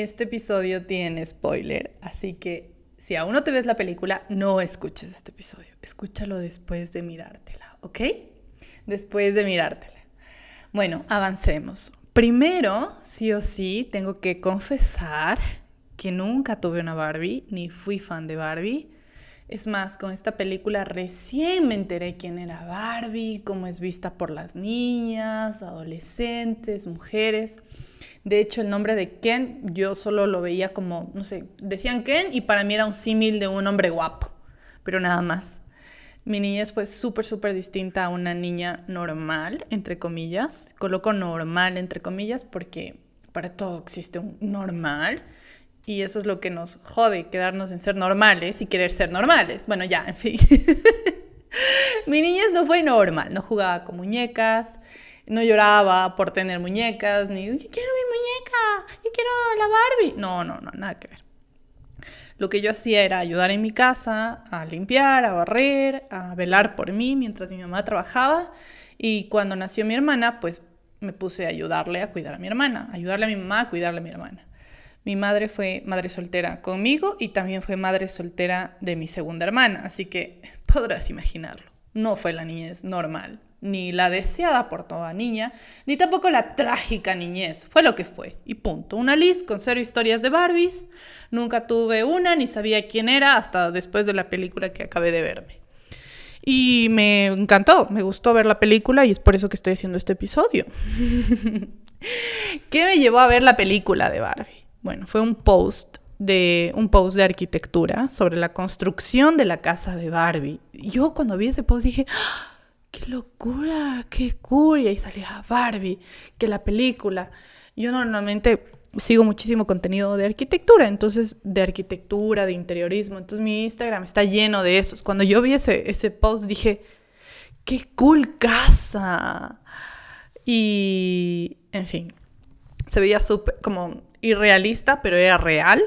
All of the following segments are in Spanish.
Este episodio tiene spoiler, así que si aún no te ves la película, no escuches este episodio. Escúchalo después de mirártela, ¿ok? Después de mirártela. Bueno, avancemos. Primero, sí o sí, tengo que confesar que nunca tuve una Barbie, ni fui fan de Barbie. Es más, con esta película recién me enteré quién era Barbie, cómo es vista por las niñas, adolescentes, mujeres. De hecho, el nombre de Ken yo solo lo veía como, no sé, decían Ken y para mí era un símil de un hombre guapo, pero nada más. Mi niñez fue súper, súper distinta a una niña normal, entre comillas. Coloco normal, entre comillas, porque para todo existe un normal. Y eso es lo que nos jode, quedarnos en ser normales y querer ser normales. Bueno, ya, en fin. Mi niñez no fue normal, no jugaba con muñecas, no lloraba por tener muñecas, ni yo quiero mi muñeca, yo quiero la Barbie. No, no, no, nada que ver. Lo que yo hacía era ayudar en mi casa, a limpiar, a barrer, a velar por mí mientras mi mamá trabajaba. Y cuando nació mi hermana, pues me puse a ayudarle a cuidar a mi hermana, ayudarle a mi mamá a cuidarle a mi hermana. Mi madre fue madre soltera conmigo y también fue madre soltera de mi segunda hermana, así que podrás imaginarlo. No fue la niñez normal, ni la deseada por toda niña, ni tampoco la trágica niñez. Fue lo que fue. Y punto. Una Liz con cero historias de Barbies. Nunca tuve una, ni sabía quién era hasta después de la película que acabé de verme. Y me encantó, me gustó ver la película y es por eso que estoy haciendo este episodio. ¿Qué me llevó a ver la película de Barbie? Bueno, fue un post de un post de arquitectura sobre la construcción de la casa de Barbie. Yo cuando vi ese post dije, ¡Ah! Qué locura, qué curia, y salía Barbie, que la película. Yo normalmente sigo muchísimo contenido de arquitectura, entonces de arquitectura, de interiorismo, entonces mi Instagram está lleno de esos. Cuando yo vi ese, ese post dije, qué cool casa. Y, en fin, se veía súper como irrealista, pero era real.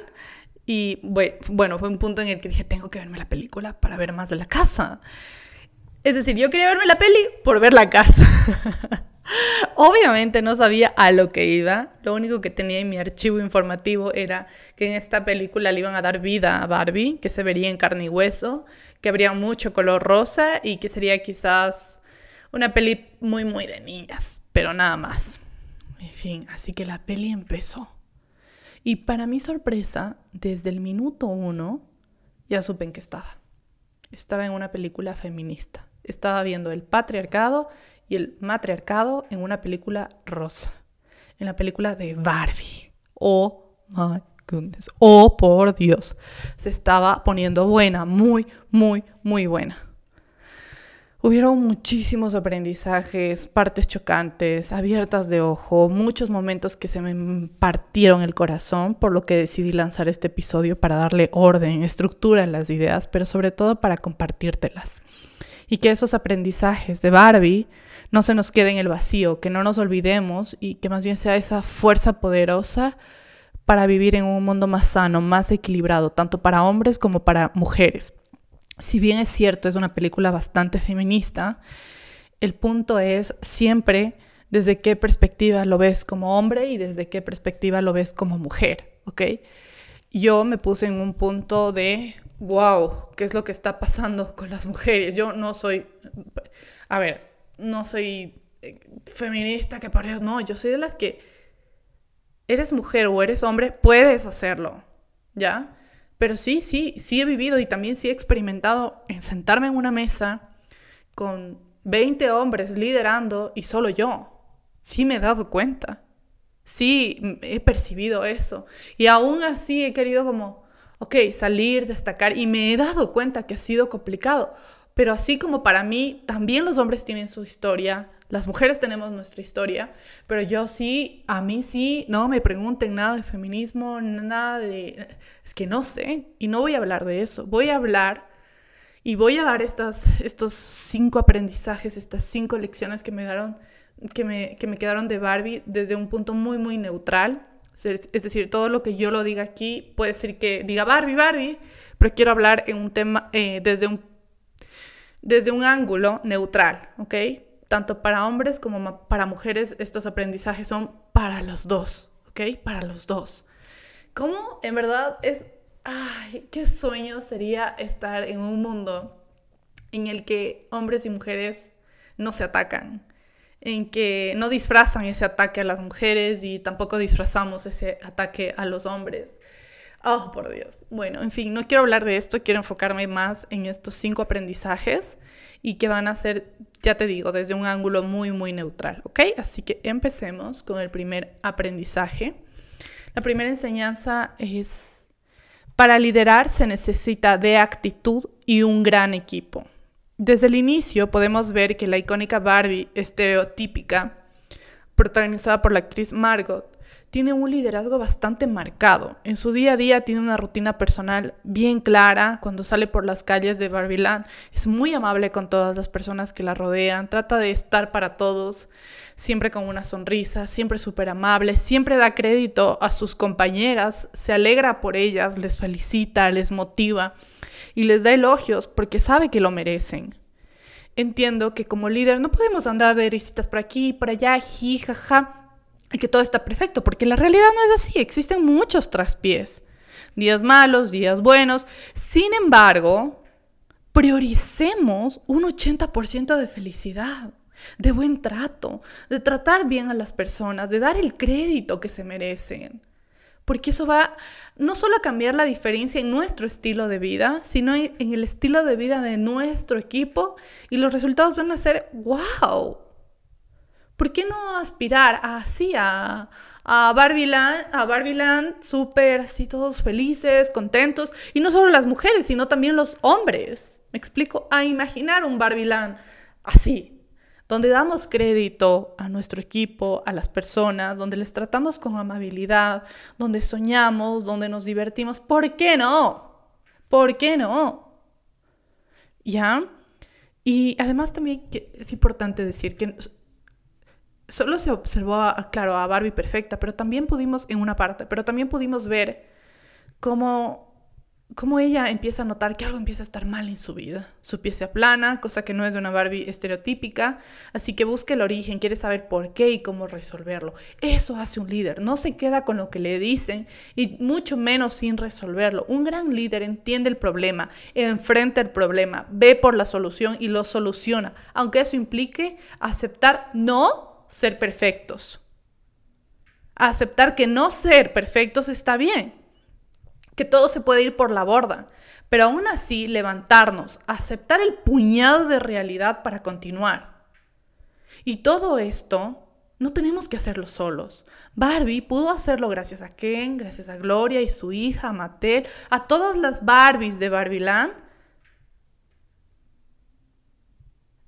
Y bueno, fue un punto en el que dije, tengo que verme la película para ver más de la casa. Es decir, yo quería verme la peli por ver la casa. Obviamente no sabía a lo que iba. Lo único que tenía en mi archivo informativo era que en esta película le iban a dar vida a Barbie, que se vería en carne y hueso, que habría mucho color rosa y que sería quizás una peli muy, muy de niñas, pero nada más. En fin, así que la peli empezó. Y para mi sorpresa, desde el minuto uno, ya supe en qué estaba. Estaba en una película feminista estaba viendo el patriarcado y el matriarcado en una película rosa, en la película de Barbie. Oh my goodness. Oh por Dios. Se estaba poniendo buena, muy, muy, muy buena. Hubieron muchísimos aprendizajes, partes chocantes, abiertas de ojo, muchos momentos que se me partieron el corazón, por lo que decidí lanzar este episodio para darle orden, estructura en las ideas, pero sobre todo para compartírtelas y que esos aprendizajes de Barbie no se nos queden en el vacío, que no nos olvidemos y que más bien sea esa fuerza poderosa para vivir en un mundo más sano, más equilibrado, tanto para hombres como para mujeres. Si bien es cierto, es una película bastante feminista, el punto es siempre desde qué perspectiva lo ves como hombre y desde qué perspectiva lo ves como mujer, ¿ok? Yo me puse en un punto de wow, ¿qué es lo que está pasando con las mujeres? Yo no soy, a ver, no soy eh, feminista, que por Dios, no, yo soy de las que eres mujer o eres hombre, puedes hacerlo, ¿ya? Pero sí, sí, sí he vivido y también sí he experimentado en sentarme en una mesa con 20 hombres liderando y solo yo. Sí me he dado cuenta. Sí he percibido eso. Y aún así he querido como ok, salir, destacar, y me he dado cuenta que ha sido complicado, pero así como para mí, también los hombres tienen su historia, las mujeres tenemos nuestra historia, pero yo sí, a mí sí, no me pregunten nada de feminismo, nada de... Es que no sé, y no voy a hablar de eso, voy a hablar y voy a dar estos cinco aprendizajes, estas cinco lecciones que me, daron, que, me, que me quedaron de Barbie desde un punto muy, muy neutral es decir, todo lo que yo lo diga aquí puede ser que diga Barbie, Barbie, pero quiero hablar en un tema eh, desde, un, desde un ángulo neutral, ¿ok? Tanto para hombres como para mujeres estos aprendizajes son para los dos, ¿ok? Para los dos. ¿Cómo en verdad es... Ay, qué sueño sería estar en un mundo en el que hombres y mujeres no se atacan, en que no disfrazan ese ataque a las mujeres y tampoco disfrazamos ese ataque a los hombres. Oh, por Dios. Bueno, en fin, no quiero hablar de esto, quiero enfocarme más en estos cinco aprendizajes y que van a ser, ya te digo, desde un ángulo muy, muy neutral, ¿ok? Así que empecemos con el primer aprendizaje. La primera enseñanza es, para liderar se necesita de actitud y un gran equipo. Desde el inicio podemos ver que la icónica Barbie estereotípica, protagonizada por la actriz Margot, tiene un liderazgo bastante marcado. En su día a día tiene una rutina personal bien clara. Cuando sale por las calles de Barbiland es muy amable con todas las personas que la rodean. Trata de estar para todos, siempre con una sonrisa, siempre súper amable. Siempre da crédito a sus compañeras, se alegra por ellas, les felicita, les motiva y les da elogios porque sabe que lo merecen. Entiendo que como líder no podemos andar de risitas por aquí, por allá, ji, jaja, y que todo está perfecto, porque la realidad no es así, existen muchos traspiés, días malos, días buenos. Sin embargo, prioricemos un 80% de felicidad, de buen trato, de tratar bien a las personas, de dar el crédito que se merecen porque eso va no solo a cambiar la diferencia en nuestro estilo de vida, sino en el estilo de vida de nuestro equipo y los resultados van a ser wow. ¿Por qué no aspirar así a, a Barbiland, a Barbiland súper así todos felices, contentos y no solo las mujeres, sino también los hombres? Me explico, a imaginar un Barbiland así, donde damos crédito a nuestro equipo, a las personas, donde les tratamos con amabilidad, donde soñamos, donde nos divertimos. ¿Por qué no? ¿Por qué no? ¿Ya? Y además también es importante decir que solo se observó, claro, a Barbie perfecta, pero también pudimos, en una parte, pero también pudimos ver cómo cómo ella empieza a notar que algo empieza a estar mal en su vida. Su pie se aplana, cosa que no es de una Barbie estereotípica, así que busca el origen, quiere saber por qué y cómo resolverlo. Eso hace un líder, no se queda con lo que le dicen y mucho menos sin resolverlo. Un gran líder entiende el problema, enfrenta el problema, ve por la solución y lo soluciona, aunque eso implique aceptar no ser perfectos. Aceptar que no ser perfectos está bien que todo se puede ir por la borda, pero aún así levantarnos, aceptar el puñado de realidad para continuar. Y todo esto no tenemos que hacerlo solos. Barbie pudo hacerlo gracias a Ken, gracias a Gloria y su hija, Mattel, a todas las Barbies de Barbieland.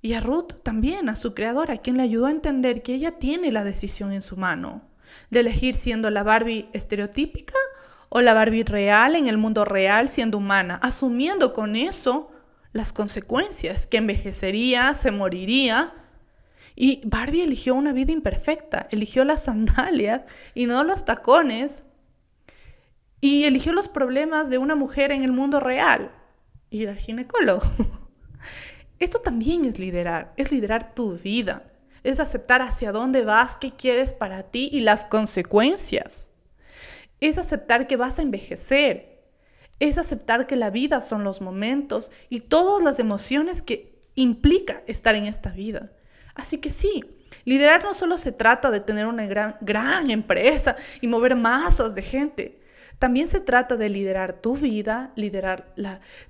Y a Ruth también, a su creadora, quien le ayudó a entender que ella tiene la decisión en su mano, de elegir siendo la Barbie estereotípica o la Barbie real en el mundo real siendo humana, asumiendo con eso las consecuencias, que envejecería, se moriría. Y Barbie eligió una vida imperfecta, eligió las sandalias y no los tacones, y eligió los problemas de una mujer en el mundo real, ir al ginecólogo. Esto también es liderar, es liderar tu vida, es aceptar hacia dónde vas, qué quieres para ti y las consecuencias es aceptar que vas a envejecer, es aceptar que la vida son los momentos y todas las emociones que implica estar en esta vida. Así que sí, liderar no solo se trata de tener una gran, gran empresa y mover masas de gente. También se trata de liderar tu vida, liderar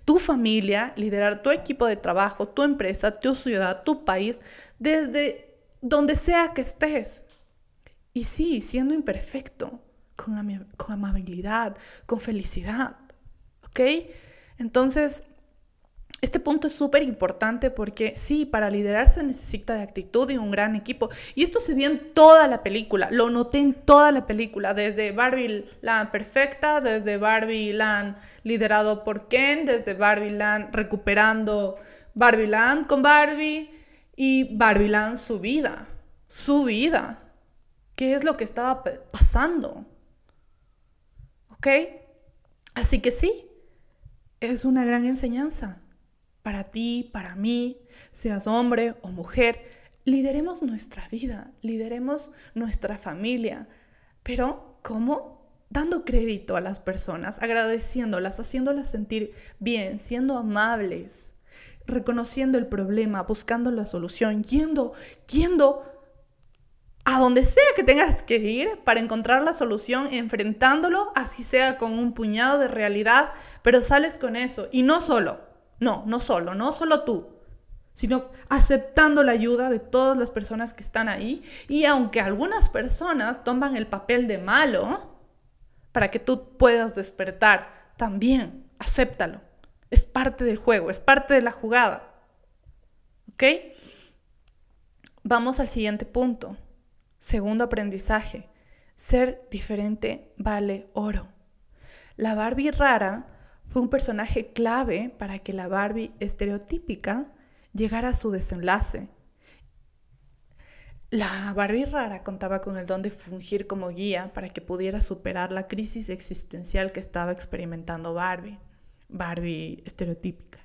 tu familia, liderar tu equipo de trabajo, tu empresa, tu ciudad, tu país, desde donde sea que estés. Y sí, siendo imperfecto, con, amabilidad, con felicidad. ¿Ok? Entonces, este punto es súper importante porque sí, para liderar se necesita de actitud y un gran equipo. Y esto se vio en toda la película, lo noté en toda la película, desde Barbie Land perfecta, desde Barbie Land liderado por Ken, desde Barbie Land recuperando Barbie Land con Barbie y Barbie Land su vida, su vida. ¿Qué es lo que estaba pasando? ¿Ok? Así que sí, es una gran enseñanza para ti, para mí, seas hombre o mujer. Lideremos nuestra vida, lideremos nuestra familia. Pero, ¿cómo? dando crédito a las personas, agradeciéndolas, haciéndolas sentir bien, siendo amables, reconociendo el problema, buscando la solución, yendo, yendo a donde sea que tengas que ir para encontrar la solución, enfrentándolo, así sea con un puñado de realidad, pero sales con eso. Y no solo, no, no solo, no solo tú, sino aceptando la ayuda de todas las personas que están ahí. Y aunque algunas personas toman el papel de malo, para que tú puedas despertar, también acéptalo. Es parte del juego, es parte de la jugada. ¿Ok? Vamos al siguiente punto. Segundo aprendizaje. Ser diferente vale oro. La Barbie rara fue un personaje clave para que la Barbie estereotípica llegara a su desenlace. La Barbie rara contaba con el don de fungir como guía para que pudiera superar la crisis existencial que estaba experimentando Barbie. Barbie estereotípica.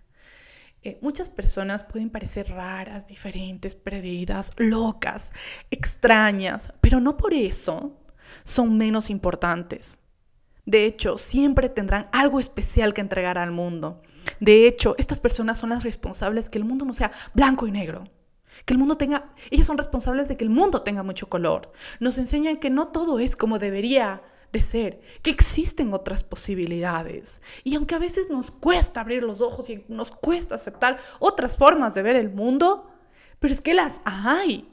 Eh, muchas personas pueden parecer raras, diferentes, perdidas, locas, extrañas, pero no por eso son menos importantes. De hecho, siempre tendrán algo especial que entregar al mundo. De hecho, estas personas son las responsables que el mundo no sea blanco y negro. Que el mundo tenga, ellas son responsables de que el mundo tenga mucho color. Nos enseñan que no todo es como debería de ser, que existen otras posibilidades. Y aunque a veces nos cuesta abrir los ojos y nos cuesta aceptar otras formas de ver el mundo, pero es que las hay.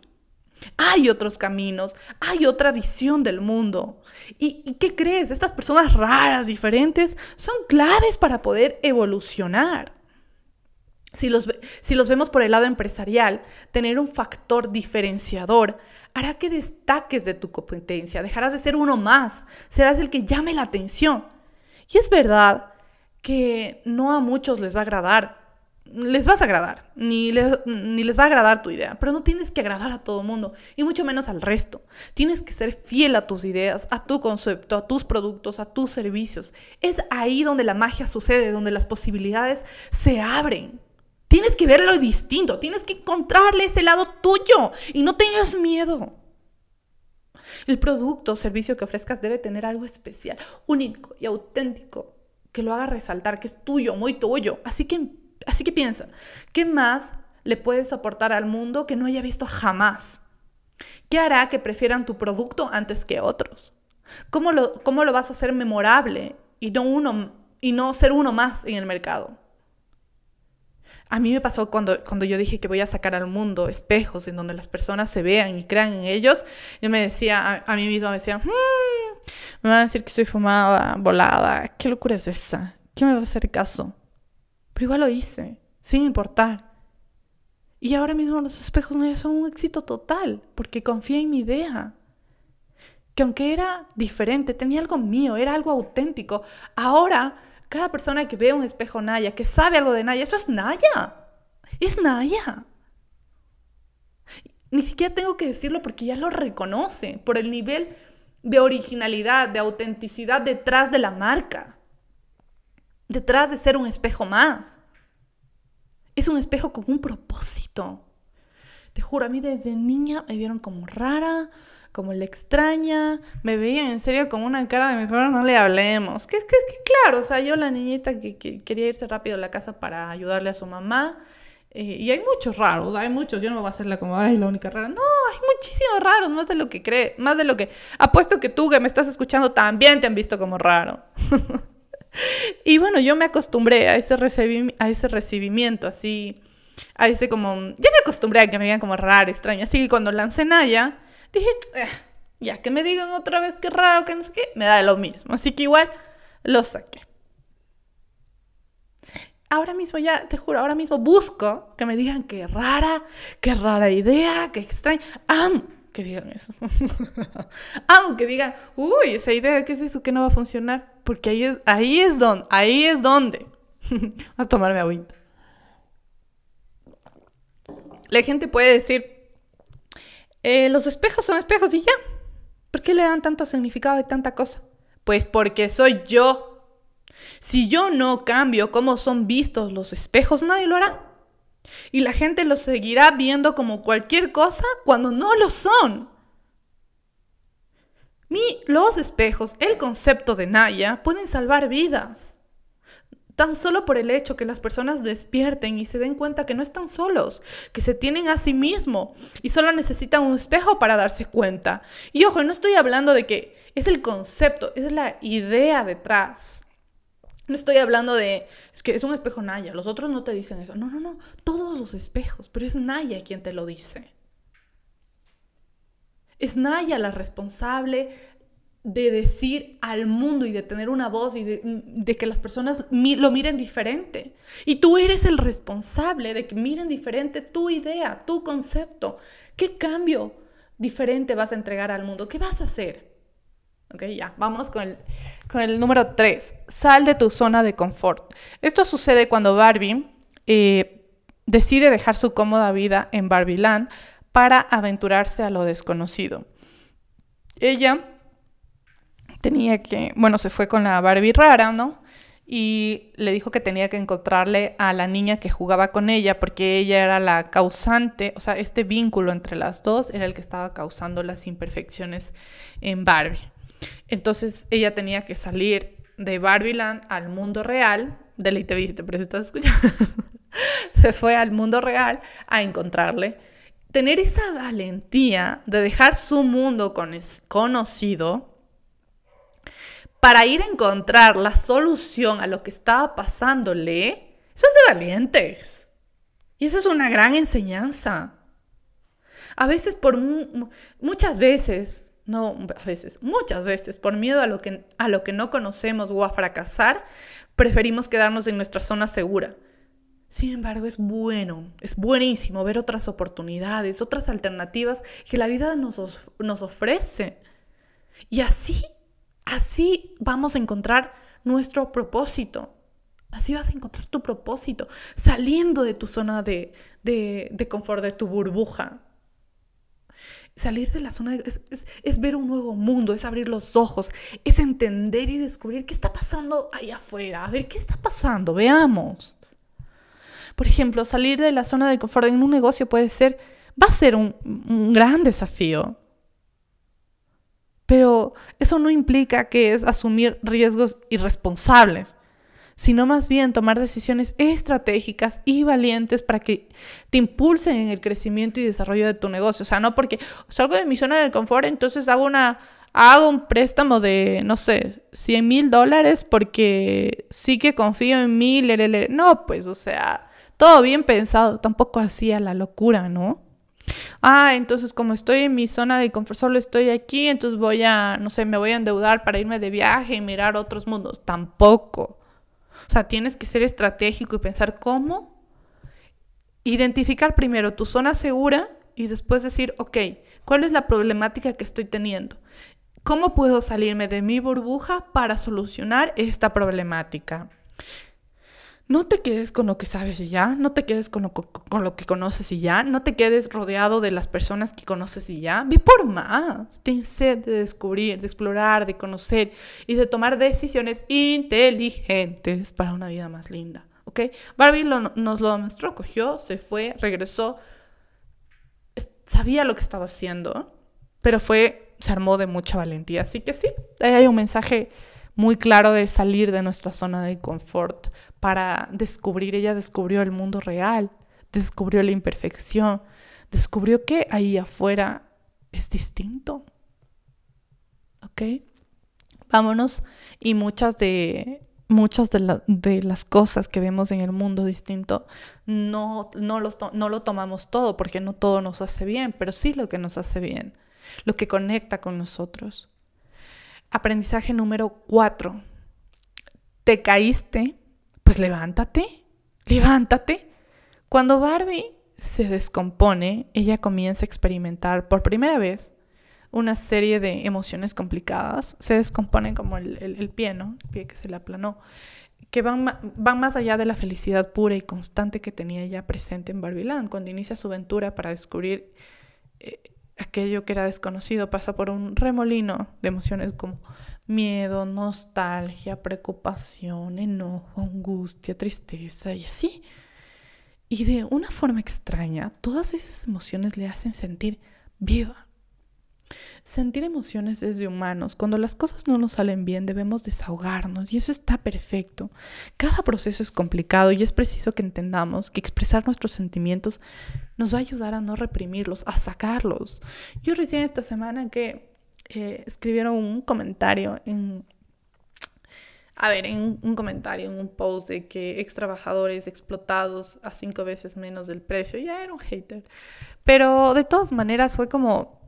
Hay otros caminos, hay otra visión del mundo. ¿Y, qué crees? Estas personas raras, diferentes, son claves para poder evolucionar. Si los, si los vemos por el lado empresarial, tener un factor diferenciador hará que destaques de tu competencia, dejarás de ser uno más, serás el que llame la atención. Y es verdad que no a muchos les va a agradar, les vas a agradar, ni les, ni les va a agradar tu idea, pero no tienes que agradar a todo mundo, y mucho menos al resto. Tienes que ser fiel a tus ideas, a tu concepto, a tus productos, a tus servicios. Es ahí donde la magia sucede, donde las posibilidades se abren. Tienes que verlo distinto, tienes que encontrarle ese lado tuyo y no tengas miedo. El producto o servicio que ofrezcas debe tener algo especial, único y auténtico que lo haga resaltar, que es tuyo, muy tuyo. Así que, así que piensa, ¿qué más le puedes aportar al mundo que no haya visto jamás? ¿Qué hará que prefieran tu producto antes que otros? ¿Cómo lo, cómo lo vas a hacer memorable y no, uno, y no ser uno más en el mercado? A mí me pasó cuando, cuando yo dije que voy a sacar al mundo espejos en donde las personas se vean y crean en ellos. Yo me decía, a, mí misma me decía, hmm, me van a decir que estoy fumada, volada. ¿Qué locura es esa? ¿Qué me va a hacer caso? Pero igual lo hice, sin importar. Y ahora mismo los espejos no son un éxito total, porque confié en mi idea. Que aunque era diferente, tenía algo mío, era algo auténtico. Ahora cada persona que ve un espejo Naya, que sabe algo de Naya, eso es Naya. Es Naya. Ni siquiera tengo que decirlo porque ya lo reconoce por el nivel de originalidad, de autenticidad detrás de la marca. Detrás de ser un espejo más. Es un espejo con un propósito. Te juro, a mí desde niña me vieron como rara, como la extraña, me veían en serio como una cara de mejor no le hablemos. Que es que, que claro, o sea, yo la niñita que, quería irse rápido a la casa para ayudarle a su mamá. Eh, y hay muchos raros, hay muchos, yo no voy a hacerla como, ay, la única rara. No, hay muchísimos raros, más de lo que cree, más de lo que... Apuesto que tú que me estás escuchando también te han visto como raro. y bueno, yo me acostumbré a ese, recibimiento, así, a ese como... Ya me acostumbré a que me digan como rara, extraña. Así que cuando lancé Naya, Dije, eh, ya que me digan otra vez que raro, que no sé qué, me da lo mismo. Así que igual lo saqué. Ahora mismo ya, te juro, ahora mismo busco que me digan que rara, qué rara idea, qué extraña. Amo que digan eso. Amo que digan, uy, esa idea, ¿qué es eso que no va a funcionar? Porque ahí es, ahí es donde, ahí es donde. a tomarme agüita. La gente puede decir, eh, los espejos son espejos y ya. ¿Por qué le dan tanto significado y tanta cosa? Pues porque soy yo. Si yo no cambio cómo son vistos los espejos, nadie lo hará. Y la gente los seguirá viendo como cualquier cosa cuando no lo son. Los espejos, el concepto de Naya, pueden salvar vidas. Tan solo por el hecho que las personas despierten y se den cuenta que no están solos, que se tienen a sí mismo y solo necesitan un espejo para darse cuenta. Y ojo, no estoy hablando de que es el concepto, es la idea detrás. No estoy hablando de, que es un espejo Naya, los otros no te dicen eso. No, no, no, todos los espejos, pero es Naya quien te lo dice. Es Naya la responsable de decir al mundo y de tener una voz y de, que las personas lo miren diferente. Y tú eres el responsable de que miren diferente tu idea, tu concepto. ¿Qué cambio diferente vas a entregar al mundo? ¿Qué vas a hacer? Ok, ya, vamos con el, con el número 3. Sal de tu zona de confort. Esto sucede cuando Barbie eh, decide dejar su cómoda vida en Barbieland para aventurarse a lo desconocido. Ella tenía que, bueno, se fue con la Barbie rara, ¿no? Y le dijo que tenía que encontrarle a la niña que jugaba con ella porque ella era la causante, o sea, este vínculo entre las dos era el que estaba causando las imperfecciones en Barbie. Entonces ella tenía que salir de Barbieland al mundo real, deleite viste, pero si estás escuchando, se fue al mundo real a encontrarle. Tener esa valentía de dejar su mundo conocido para ir a encontrar la solución a lo que estaba pasándole, eso es de valientes. Y eso es una gran enseñanza. A veces, por muchas veces, no a veces, muchas veces, por miedo a lo, que, a lo que no conocemos o a fracasar, preferimos quedarnos en nuestra zona segura. Sin embargo, es bueno, es buenísimo ver otras oportunidades, otras alternativas que la vida nos, nos ofrece. Y así, así vamos a encontrar nuestro propósito. Así vas a encontrar tu propósito, saliendo de tu zona de, de, de confort, de tu burbuja. Salir de la zona de, es, ver un nuevo mundo, es abrir los ojos, es entender y descubrir qué está pasando ahí afuera. A ver, ¿qué está pasando? Veamos. Por ejemplo, salir de la zona de confort en un negocio puede ser, va a ser un, gran desafío. Pero eso no implica que es asumir riesgos irresponsables sino más bien tomar decisiones estratégicas y valientes para que te impulsen en el crecimiento y desarrollo de tu negocio. O sea, no porque salgo de mi zona de confort, entonces hago una hago un préstamo de, no sé, 100 mil dólares porque sí que confío en mí. No, pues, o sea, todo bien pensado, tampoco hacía la locura, ¿no? Ah, entonces como estoy en mi zona de confort, solo estoy aquí, entonces voy a, no sé, me voy a endeudar para irme de viaje y mirar otros mundos. Tampoco. O sea, tienes que ser estratégico y pensar cómo identificar primero tu zona segura y después decir, ok, ¿cuál es la problemática que estoy teniendo? ¿Cómo puedo salirme de mi burbuja para solucionar esta problemática? No te quedes con lo que sabes y ya, no te quedes con lo, con lo, que conoces y ya, no te quedes rodeado de las personas que conoces y ya. Ve por más. Ten sed de descubrir, de explorar, de conocer y de tomar decisiones inteligentes para una vida más linda. ¿Ok? Barbie nos lo demostró, cogió, se fue, regresó, sabía lo que estaba haciendo, pero fue, se armó de mucha valentía. Así que sí, ahí hay un mensaje muy claro de salir de nuestra zona de confort para descubrir, ella descubrió el mundo real, descubrió la imperfección, descubrió que ahí afuera es distinto. ¿Ok? Vámonos y muchas de muchas de, de, las cosas que vemos en el mundo distinto no, no, los, no lo tomamos todo porque no todo nos hace bien, pero sí lo que nos hace bien, lo que conecta con nosotros. Aprendizaje número cuatro. Te caíste, pues levántate, levántate. Cuando Barbie se descompone, ella comienza a experimentar por primera vez una serie de emociones complicadas. Se descompone como el, pie, ¿no? El pie que se le aplanó. Que van, van más allá de la felicidad pura y constante que tenía ella presente en Barbieland. Cuando inicia su aventura para descubrir eh, aquello que era desconocido, pasa por un remolino de emociones como miedo, nostalgia, preocupación, enojo, angustia, tristeza y así. Y de una forma extraña, todas esas emociones le hacen sentir viva. Sentir emociones es de humanos. Cuando las cosas no nos salen bien, debemos desahogarnos y eso está perfecto. Cada proceso es complicado y es preciso que entendamos que expresar nuestros sentimientos nos va a ayudar a no reprimirlos, a sacarlos. Yo recién esta semana que eh, escribieron un comentario en... A ver, en un comentario, en un post de que ex trabajadores explotados a cinco veces menos del precio, ya era un hater. Pero de todas maneras fue como,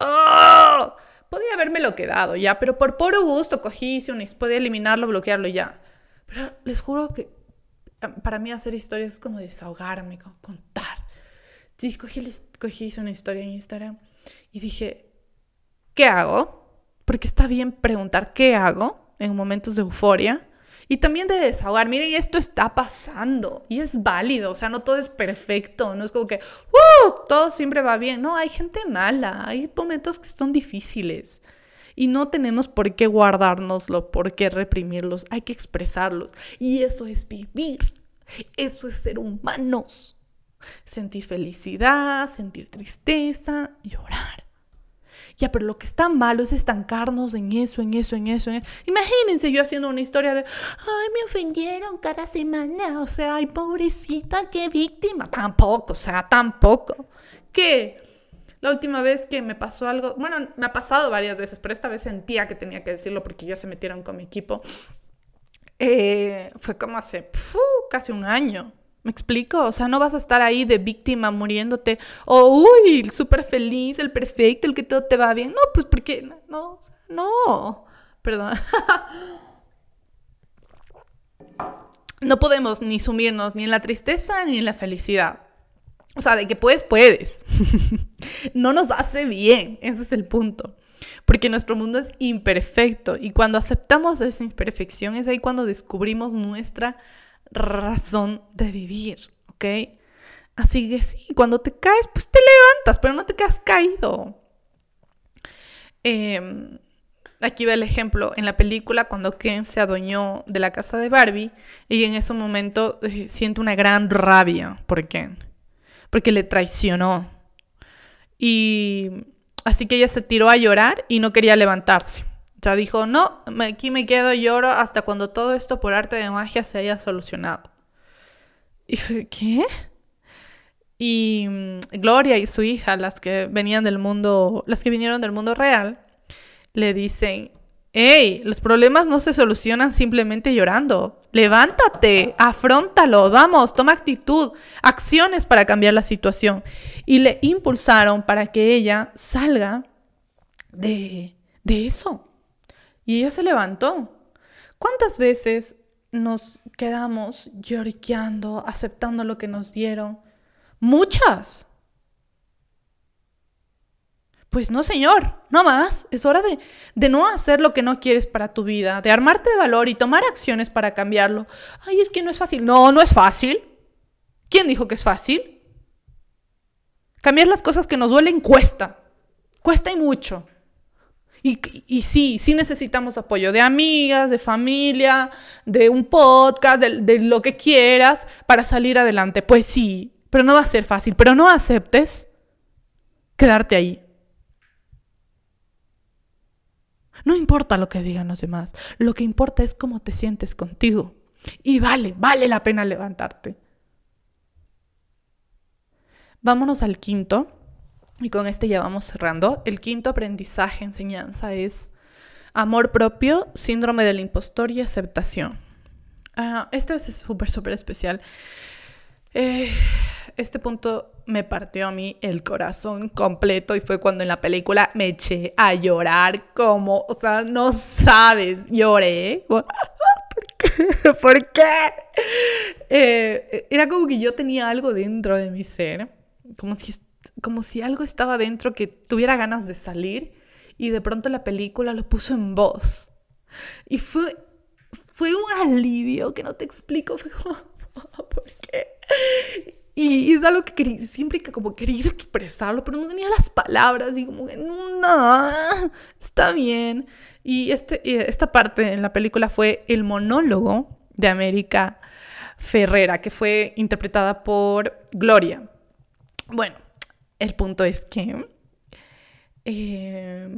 ¡Oh! Podía haberme lo quedado ya, pero por puro gusto cogí, hice un, podía eliminarlo, bloquearlo ya. Pero les juro que ah, para mí hacer historias es como desahogarme, contar. Sí, cogí, cogí, hice una historia en Instagram y dije, ¿qué hago? Porque está bien preguntar qué hago en momentos de euforia y también de desahogar, miren, esto está pasando y es válido, o sea, no todo es perfecto, no es como que, ¡uh! Todo siempre va bien. No, hay gente mala, hay momentos que son difíciles. Y no tenemos por qué guardárnoslo, por qué reprimirlos, hay que expresarlos. Y eso es vivir, eso es ser humanos. Sentir felicidad, sentir tristeza, llorar. Ya, pero lo que está malo es estancarnos en eso, en eso, en eso, en eso. Imagínense yo haciendo una historia de, ay, me ofendieron cada semana, o sea, ay, pobrecita, qué víctima. Tampoco, o sea, tampoco. ¿Qué? La última vez que me pasó algo, bueno, me ha pasado varias veces, pero esta vez sentía que tenía que decirlo porque ya se metieron con mi equipo. Eh, fue como hace casi un año. ¿Me explico? O sea, no vas a estar ahí de víctima muriéndote. O, uy, súper feliz, el perfecto, el que todo te va bien. No, pues porque, no, no. Perdón. no podemos ni sumirnos ni en la tristeza ni en la felicidad. O sea, de que puedes, puedes. no nos hace bien, ese es el punto. Porque nuestro mundo es imperfecto y cuando aceptamos esa imperfección es ahí cuando descubrimos nuestra razón de vivir, ¿ok? Así que sí, cuando te caes, pues te levantas, pero no te quedas caído. Em, aquí ve el ejemplo en la película cuando Ken se adueñó de la casa de Barbie y en ese momento eh, siente una gran rabia por Ken, porque le traicionó. Y así que ella se tiró a llorar y no quería levantarse. Ya dijo, no, aquí me quedo lloro hasta cuando todo esto por arte de magia se haya solucionado. Y fue, ¿qué? Y mm, Gloria y su hija, las que venían del mundo, las que vinieron del mundo real, le dicen, hey, los problemas no se solucionan simplemente llorando. Levántate, afrontalo, vamos, toma actitud, acciones para cambiar la situación. Y le impulsaron para que ella salga de, de eso. Y ella se levantó. ¿Cuántas veces nos quedamos lloriqueando, aceptando lo que nos dieron? Muchas. Pues no, señor, no más. Es hora de, de, no hacer lo que no quieres para tu vida, de armarte de valor y tomar acciones para cambiarlo. Ay, es que no es fácil. No, no es fácil. ¿Quién dijo que es fácil? Cambiar las cosas que nos duelen cuesta. Cuesta y mucho. Y, sí, sí necesitamos apoyo de amigas, de familia, de un podcast, de, de, lo que quieras para salir adelante. Pues sí, pero no va a ser fácil. Pero no aceptes quedarte ahí. No importa lo que digan los demás, lo que importa es cómo te sientes contigo. Y vale, vale la pena levantarte. Vámonos al quinto y con este ya vamos cerrando. El quinto aprendizaje, enseñanza es amor propio, síndrome del impostor y aceptación. Uh, esto es súper, súper especial. Eh, este punto me partió a mí el corazón completo y fue cuando en la película me eché a llorar como, o sea, no sabes, lloré. ¿Por qué? Eh, era como que yo tenía algo dentro de mi ser, como si como si algo estaba dentro que tuviera ganas de salir y de pronto la película lo puso en voz. Y fue, fue un alivio que no te explico, fue como, ¿por qué? Y, es algo que siempre que como quería expresarlo, pero no tenía las palabras y como que no, está bien. Y este, esta parte en la película fue el monólogo de América Ferrera, que fue interpretada por Gloria. Bueno, el punto es que Eh,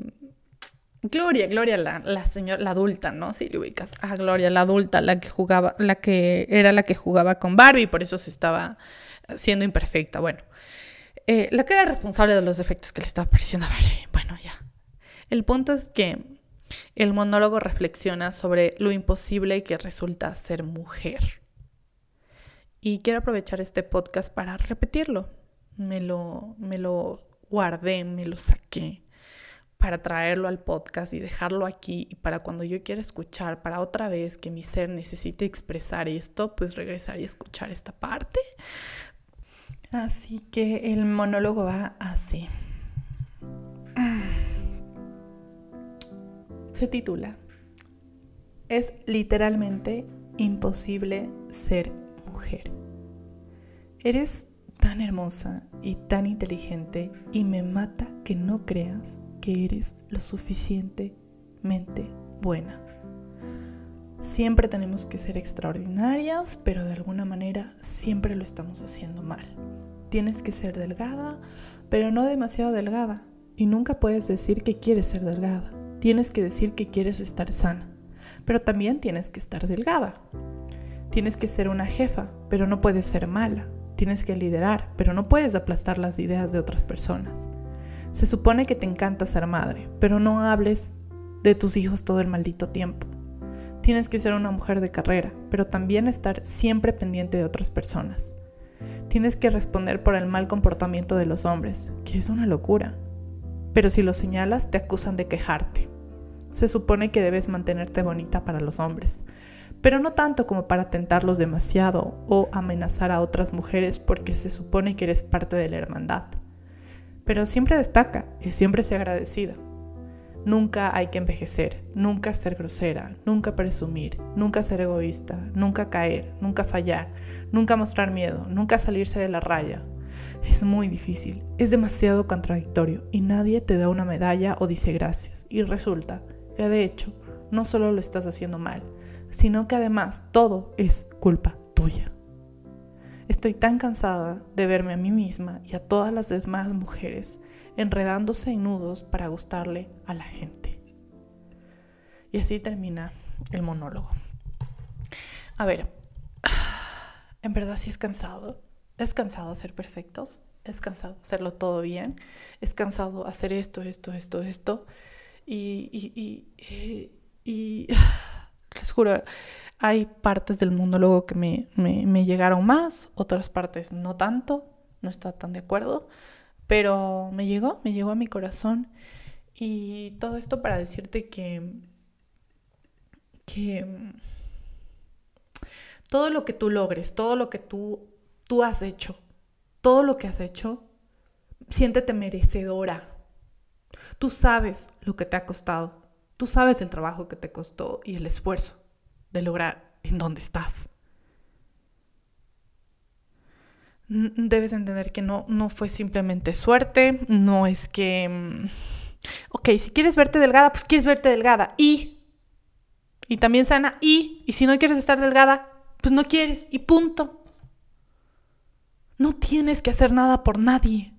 Gloria, Gloria, la, la señora, la adulta, ¿no? Si le ubicas. Ah, Gloria, la adulta, la que jugaba, la que era la que jugaba con Barbie, por eso se estaba siendo imperfecta. Bueno, eh, la que era responsable de los defectos que le estaba pareciendo a Barbie. Bueno, ya. El punto es que el monólogo reflexiona sobre lo imposible que resulta ser mujer. Y quiero aprovechar este podcast para repetirlo. Me lo, me lo guardé, me lo saqué para traerlo al podcast y dejarlo aquí y para cuando yo quiera escuchar, para otra vez que mi ser necesite expresar esto, pues regresar y escuchar esta parte. Así que el monólogo va así. Se titula Es literalmente imposible ser mujer. Eres tan hermosa y tan inteligente y me mata que no creas que eres lo suficientemente buena. Siempre tenemos que ser extraordinarias, pero de alguna manera siempre lo estamos haciendo mal. Tienes que ser delgada, pero no demasiado delgada. Y nunca puedes decir que quieres ser delgada. Tienes que decir que quieres estar sana. Pero también tienes que estar delgada. Tienes que ser una jefa, pero no puedes ser mala. Tienes que liderar, pero no puedes aplastar las ideas de otras personas. Se supone que te encanta ser madre, pero no hables de tus hijos todo el maldito tiempo. Tienes que ser una mujer de carrera, pero también estar siempre pendiente de otras personas. Tienes que responder por el mal comportamiento de los hombres, que es una locura. Pero si lo señalas, te acusan de quejarte. Se supone que debes mantenerte bonita para los hombres, pero no tanto como para tentarlos demasiado o amenazar a otras mujeres porque se supone que eres parte de la hermandad pero siempre destaca y siempre sea agradecida. Nunca hay que envejecer, nunca ser grosera, nunca presumir, nunca ser egoísta, nunca caer, nunca fallar, nunca mostrar miedo, nunca salirse de la raya. Es muy difícil, es demasiado contradictorio y nadie te da una medalla o dice gracias. Y resulta que de hecho no solo lo estás haciendo mal, sino que además todo es culpa tuya. Estoy tan cansada de verme a mí misma y a todas las demás mujeres enredándose en nudos para gustarle a la gente. Y así termina el monólogo. A ver, en verdad sí es cansado. Es cansado ser perfectos. Es cansado hacerlo todo bien. Es cansado hacer esto, esto, esto, esto. Y, y, y, y les juro, hay partes del monólogo que me, me, llegaron más, otras partes no tanto, no está tan de acuerdo, pero me llegó, me llegó a mi corazón. Y todo esto para decirte que, que todo lo que tú logres, todo lo que tú, tú has hecho, todo lo que has hecho, siéntete merecedora. Tú sabes lo que te ha costado, tú sabes el trabajo que te costó y el esfuerzo de lograr en dónde estás. Debes entender que no, no fue simplemente suerte, no es que, mm, ok, si quieres verte delgada, pues quieres verte delgada y, y también sana y, y si no quieres estar delgada, pues no quieres y punto. No tienes que hacer nada por nadie.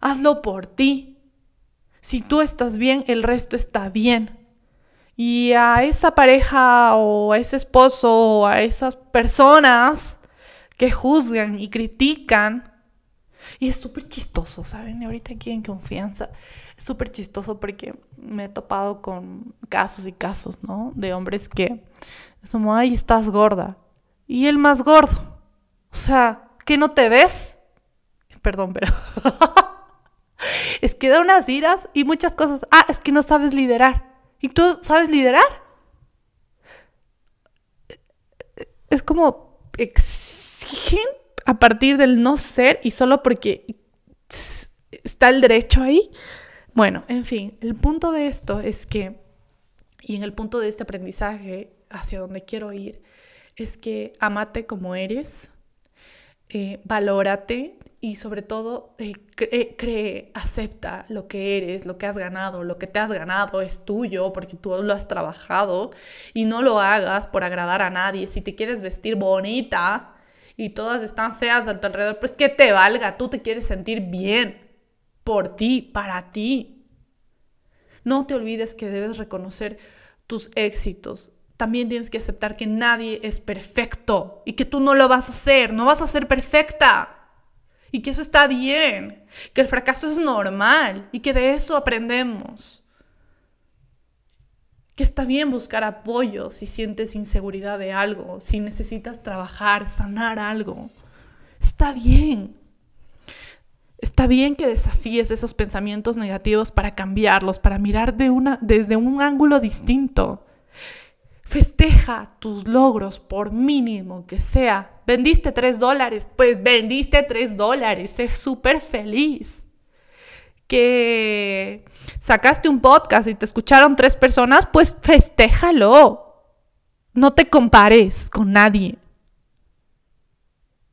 Hazlo por ti. Si tú estás bien, el resto está bien y a esa pareja o a ese esposo o a esas personas que juzgan y critican. Y es súper chistoso, ¿saben? Ahorita aquí en confianza es súper chistoso porque me he topado con casos y casos, ¿no? De hombres que es como, ay, estás gorda. Y el más gordo. O sea, ¿que no te ves? Perdón, pero... es que da unas iras y muchas cosas. Ah, es que no sabes liderar. ¿Y tú sabes liderar? Es como exigen a partir del no ser y solo porque está el derecho ahí. Bueno, en fin, el punto de esto es que, y en el punto de este aprendizaje hacia donde quiero ir, es que amate como eres, eh, valórate, y sobre todo eh, cree, acepta lo que eres, lo que has ganado, lo que te has ganado es tuyo porque tú lo has trabajado y no lo hagas por agradar a nadie. Si te quieres vestir bonita y todas están feas a tu alrededor, pues que te valga, tú te quieres sentir bien por ti, para ti. No te olvides que debes reconocer tus éxitos. También tienes que aceptar que nadie es perfecto y que tú no lo vas a hacer, no vas a ser perfecta. Y que eso está bien, que el fracaso es normal y que de eso aprendemos. Que está bien buscar apoyo si sientes inseguridad de algo, si necesitas trabajar, sanar algo. Está bien. Está bien que desafíes esos pensamientos negativos para cambiarlos, para mirar de una, desde un ángulo distinto. Festeja tus logros por mínimo que sea. Vendiste tres dólares, pues vendiste tres dólares. Sé súper feliz. Que sacaste un podcast y te escucharon tres personas, pues festéjalo. No te compares con nadie.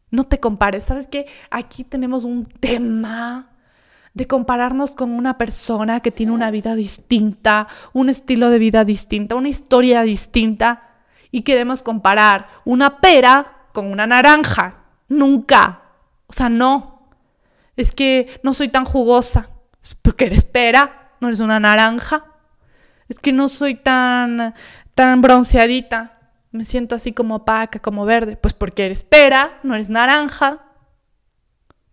No te compares. ¿Sabes qué? Aquí tenemos un tema de compararnos con una persona que tiene una vida distinta, un estilo de vida distinta, una historia distinta y queremos comparar una pera con una naranja. Nunca. O sea, no. Es que no soy tan jugosa. Porque eres pera, no eres una naranja. Es que no soy tan tan bronceadita me siento así como opaca, como verde, pues porque eres pera, no eres naranja.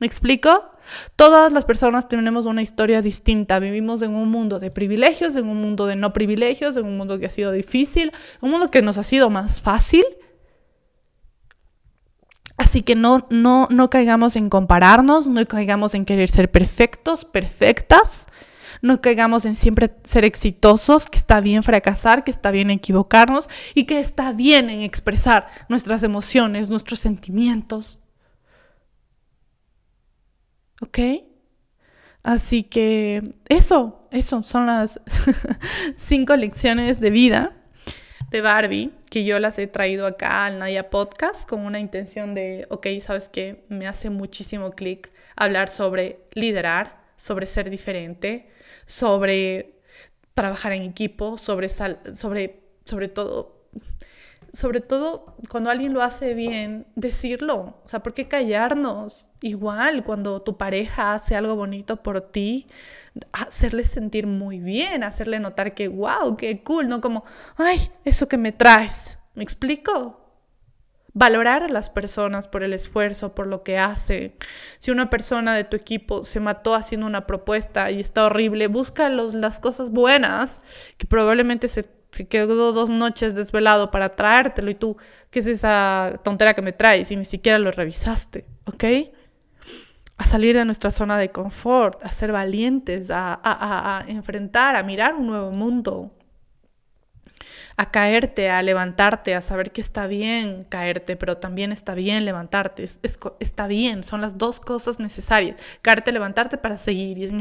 ¿Me explico? Todas las personas tenemos una historia distinta. Vivimos en un mundo de privilegios, en un mundo de no privilegios, en un mundo que ha sido difícil, un mundo que nos ha sido más fácil. Así que no, no, no caigamos en compararnos, no caigamos en querer ser perfectos, perfectas no caigamos en siempre ser exitosos, que está bien fracasar, que está bien equivocarnos y que está bien en expresar nuestras emociones, nuestros sentimientos. ¿Ok? Así que eso, eso son las cinco lecciones de vida de Barbie que yo las he traído acá al Naya Podcast con una intención de, ok, sabes que me hace muchísimo clic hablar sobre liderar, sobre ser diferente, sobre trabajar en equipo, sobre, sobre, sobre todo, sobre todo cuando alguien lo hace bien, decirlo. O sea, ¿por qué callarnos? Igual cuando tu pareja hace algo bonito por ti, hacerle sentir muy bien, hacerle notar que, wow, qué cool, no como, ay, eso que me traes. ¿Me explico? Valorar a las personas por el esfuerzo, por lo que hace. Si una persona de tu equipo se mató haciendo una propuesta y está horrible, busca las cosas buenas, que probablemente se, se, quedó dos noches desvelado para traértelo y tú, ¿qué es esa tontera que me traes? Y ni siquiera lo revisaste, ¿ok? A salir de nuestra zona de confort, a ser valientes, a, a, a enfrentar, a mirar un nuevo mundo, a caerte, a levantarte, a saber que está bien caerte, pero también está bien levantarte. está bien, son las dos cosas necesarias. Caerte, levantarte para seguir.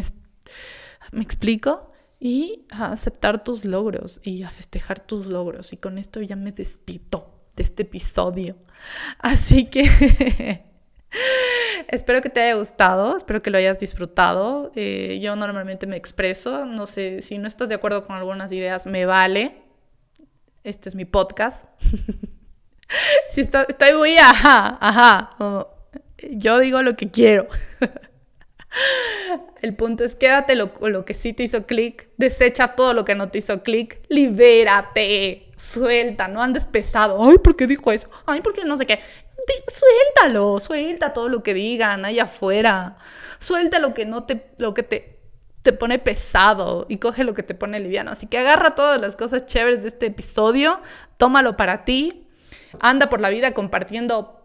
¿Me explico? Y a aceptar tus logros y a festejar tus logros. Y con esto ya me despido de este episodio. Así que... espero que te haya gustado, espero que lo hayas disfrutado. Eh, yo normalmente me expreso, no sé, si no estás de acuerdo con algunas ideas, me vale este es mi podcast. si estoy muy, ajá, ajá. yo digo lo que quiero. El punto es quédate lo, lo que sí te hizo clic, desecha todo lo que no te hizo clic, libérate, suelta, no andes pesado. Ay, ¿por qué dijo eso? Ay, ¿por qué no sé qué? suéltalo, suelta todo lo que digan allá afuera. Suelta lo que no te, lo que te, te pone pesado y coge lo que te pone liviano. Así que agarra todas las cosas chéveres de este episodio, tómalo para ti, anda por la vida compartiendo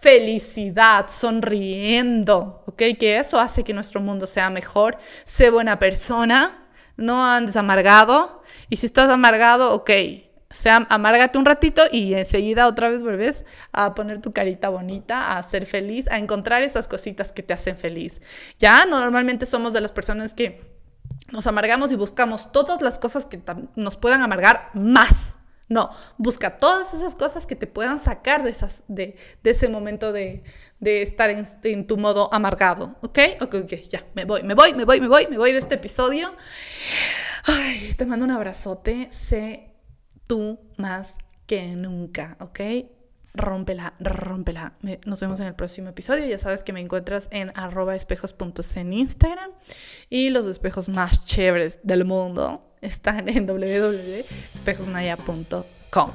felicidad, sonriendo, ¿ok? Que eso hace que nuestro mundo sea mejor. Sé buena persona, no andes amargado. Y si estás amargado, ok, sea, amárgate un ratito y enseguida otra vez vuelves a poner tu carita bonita, a ser feliz, a encontrar esas cositas que te hacen feliz. Ya normalmente somos de las personas que nos amargamos y buscamos todas las cosas que nos puedan amargar más. No, busca todas esas cosas que te puedan sacar de, ese momento de, estar en, tu modo amargado. ¿Ok? Ok, ok, ya, me voy, me voy, me voy, me voy, me voy de este episodio. Ay, te mando un abrazote. Sé tú más que nunca, ¿ok? Rómpela, rómpela. Nos vemos en el próximo episodio. Ya sabes que me encuentras en arroba espejos en Instagram y los espejos más chéveres del mundo están en www.espejosnaya.com.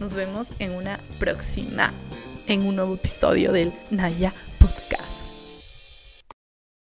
Nos vemos en una próxima, en un nuevo episodio del Naya